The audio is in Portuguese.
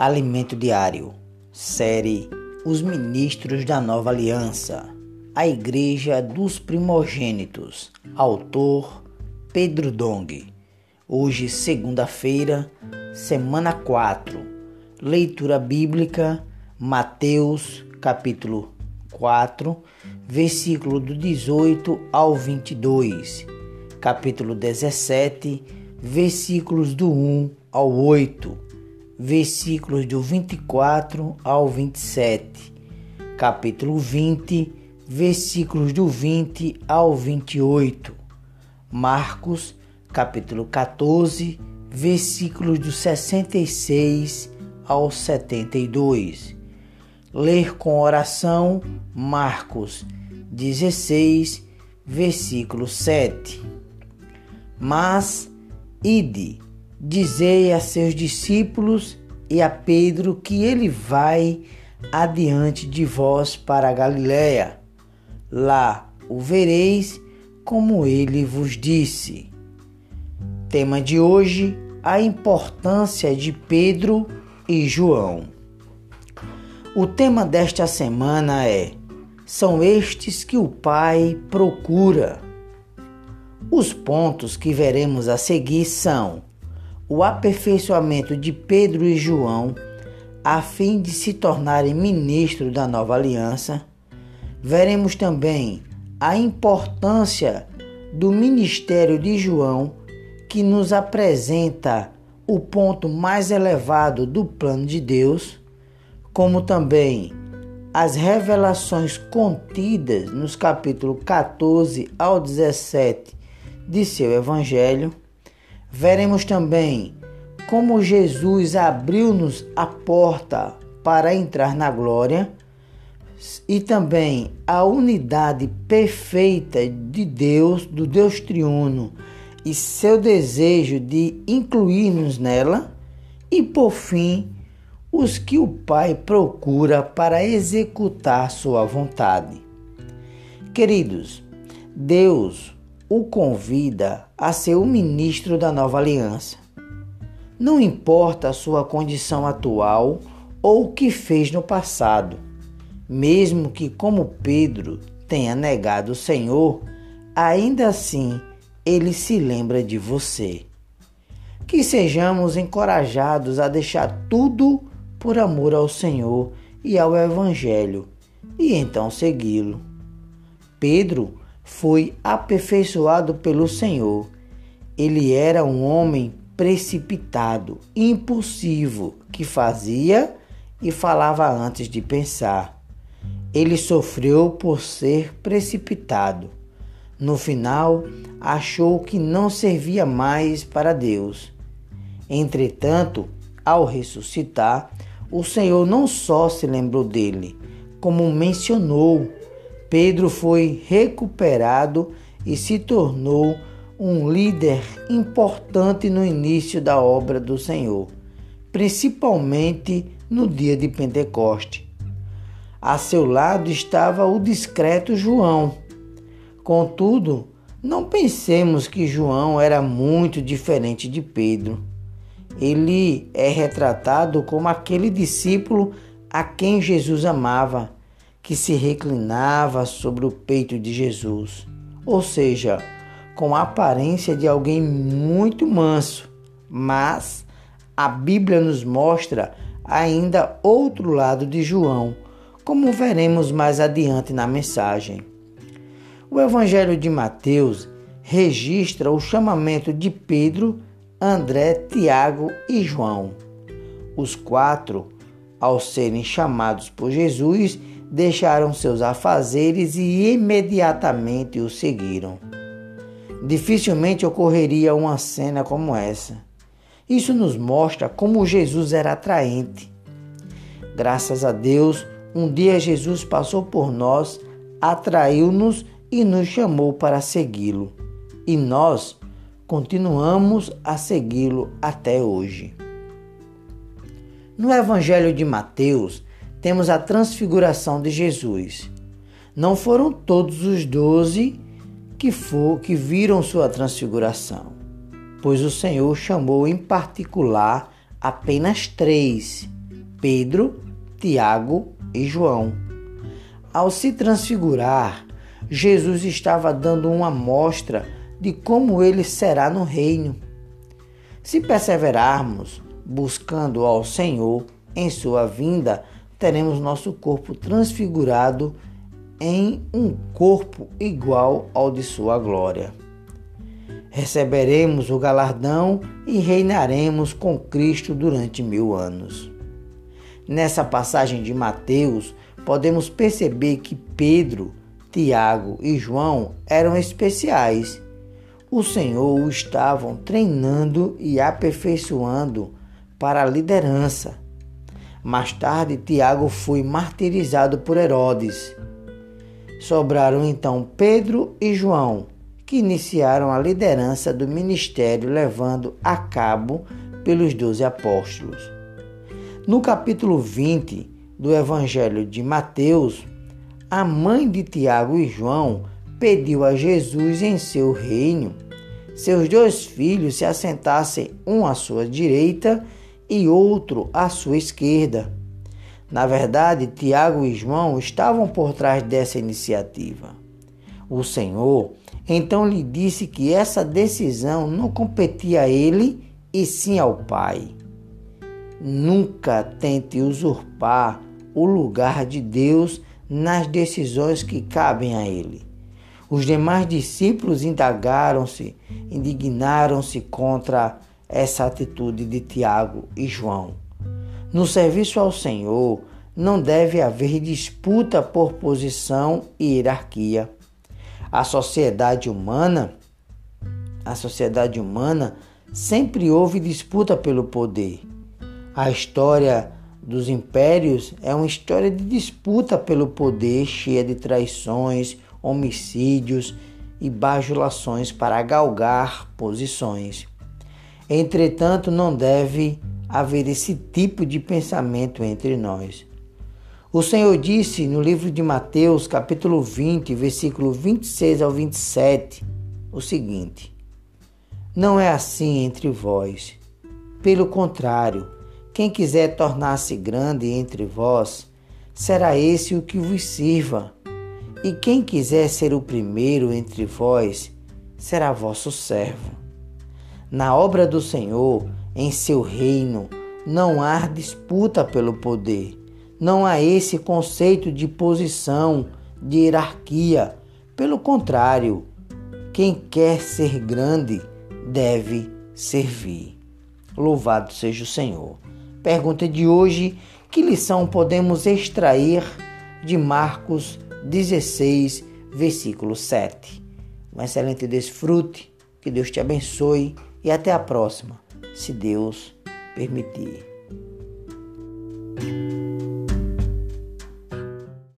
Alimento Diário, série Os Ministros da Nova Aliança, a Igreja dos Primogênitos, autor Pedro Dong. Hoje, segunda-feira, semana 4, leitura bíblica, Mateus, capítulo 4, versículo do 18 ao 22, capítulo 17, versículos do 1 ao 8, versículos do 24 ao 27, capítulo 20, versículos do 20 ao 28, Marcos, capítulo 14, versículos do 66 ao 72. Ler com oração Marcos 16, versículo 7. Mas ide Dizei a seus discípulos e a Pedro que ele vai adiante de vós para a Galiléia. Lá o vereis como ele vos disse. Tema de hoje: a importância de Pedro e João. O tema desta semana é: são estes que o Pai procura. Os pontos que veremos a seguir são o aperfeiçoamento de Pedro e João a fim de se tornarem ministros da nova aliança. Veremos também a importância do ministério de João, que nos apresenta o ponto mais elevado do plano de Deus, como também as revelações contidas nos capítulos 14 ao 17 de seu evangelho Veremos também como Jesus abriu-nos a porta para entrar na glória e também a unidade perfeita de Deus, do Deus triuno e seu desejo de incluir-nos nela, e por fim, os que o Pai procura para executar sua vontade. Queridos, Deus o convida a ser o ministro da nova aliança. Não importa a sua condição atual ou o que fez no passado, mesmo que, como Pedro, tenha negado o Senhor, ainda assim ele se lembra de você. Que sejamos encorajados a deixar tudo por amor ao Senhor e ao Evangelho e então segui-lo. Pedro foi aperfeiçoado pelo Senhor. Ele era um homem precipitado, impulsivo, que fazia e falava antes de pensar. Ele sofreu por ser precipitado. No final, achou que não servia mais para Deus. Entretanto, ao ressuscitar, o Senhor não só se lembrou dele, como mencionou Pedro foi recuperado e se tornou um líder importante no início da obra do Senhor, principalmente no dia de Pentecoste. A seu lado estava o discreto João. Contudo, não pensemos que João era muito diferente de Pedro. Ele é retratado como aquele discípulo a quem Jesus amava que se reclinava sobre o peito de Jesus, ou seja, com a aparência de alguém muito manso, mas a Bíblia nos mostra ainda outro lado de João, como veremos mais adiante na mensagem. O Evangelho de Mateus registra o chamamento de Pedro, André, Tiago e João. Os quatro, ao serem chamados por Jesus, deixaram seus afazeres e imediatamente o seguiram. Dificilmente ocorreria uma cena como essa. Isso nos mostra como Jesus era atraente. Graças a Deus, um dia Jesus passou por nós, atraiu-nos e nos chamou para segui-lo. E nós continuamos a segui-lo até hoje. No Evangelho de Mateus, temos a transfiguração de Jesus. Não foram todos os doze que, for, que viram sua transfiguração, pois o Senhor chamou em particular apenas três, Pedro, Tiago e João. Ao se transfigurar, Jesus estava dando uma mostra de como ele será no reino. Se perseverarmos buscando ao Senhor em sua vinda, teremos nosso corpo transfigurado em um corpo igual ao de sua glória. Receberemos o galardão e reinaremos com Cristo durante mil anos. Nessa passagem de Mateus, podemos perceber que Pedro, Tiago e João eram especiais. O Senhor o estavam treinando e aperfeiçoando para a liderança. Mais tarde, Tiago foi martirizado por Herodes. Sobraram então Pedro e João, que iniciaram a liderança do ministério levando a cabo pelos doze apóstolos. No capítulo 20 do Evangelho de Mateus, a mãe de Tiago e João pediu a Jesus em seu reino seus dois filhos se assentassem um à sua direita e outro à sua esquerda. Na verdade, Tiago e João estavam por trás dessa iniciativa. O Senhor então lhe disse que essa decisão não competia a ele e sim ao Pai. Nunca tente usurpar o lugar de Deus nas decisões que cabem a ele. Os demais discípulos indagaram-se, indignaram-se contra essa atitude de Tiago e João. No serviço ao Senhor, não deve haver disputa por posição e hierarquia. A sociedade humana, a sociedade humana sempre houve disputa pelo poder. A história dos impérios é uma história de disputa pelo poder, cheia de traições, homicídios e bajulações para galgar posições. Entretanto, não deve haver esse tipo de pensamento entre nós. O Senhor disse no livro de Mateus, capítulo 20, versículo 26 ao 27, o seguinte: Não é assim entre vós. Pelo contrário, quem quiser tornar-se grande entre vós, será esse o que vos sirva. E quem quiser ser o primeiro entre vós, será vosso servo. Na obra do Senhor, em seu reino, não há disputa pelo poder não há esse conceito de posição, de hierarquia. Pelo contrário, quem quer ser grande deve servir. Louvado seja o Senhor. Pergunta de hoje: que lição podemos extrair de Marcos 16, versículo 7? Um excelente desfrute, que Deus te abençoe e até a próxima, se Deus permitir.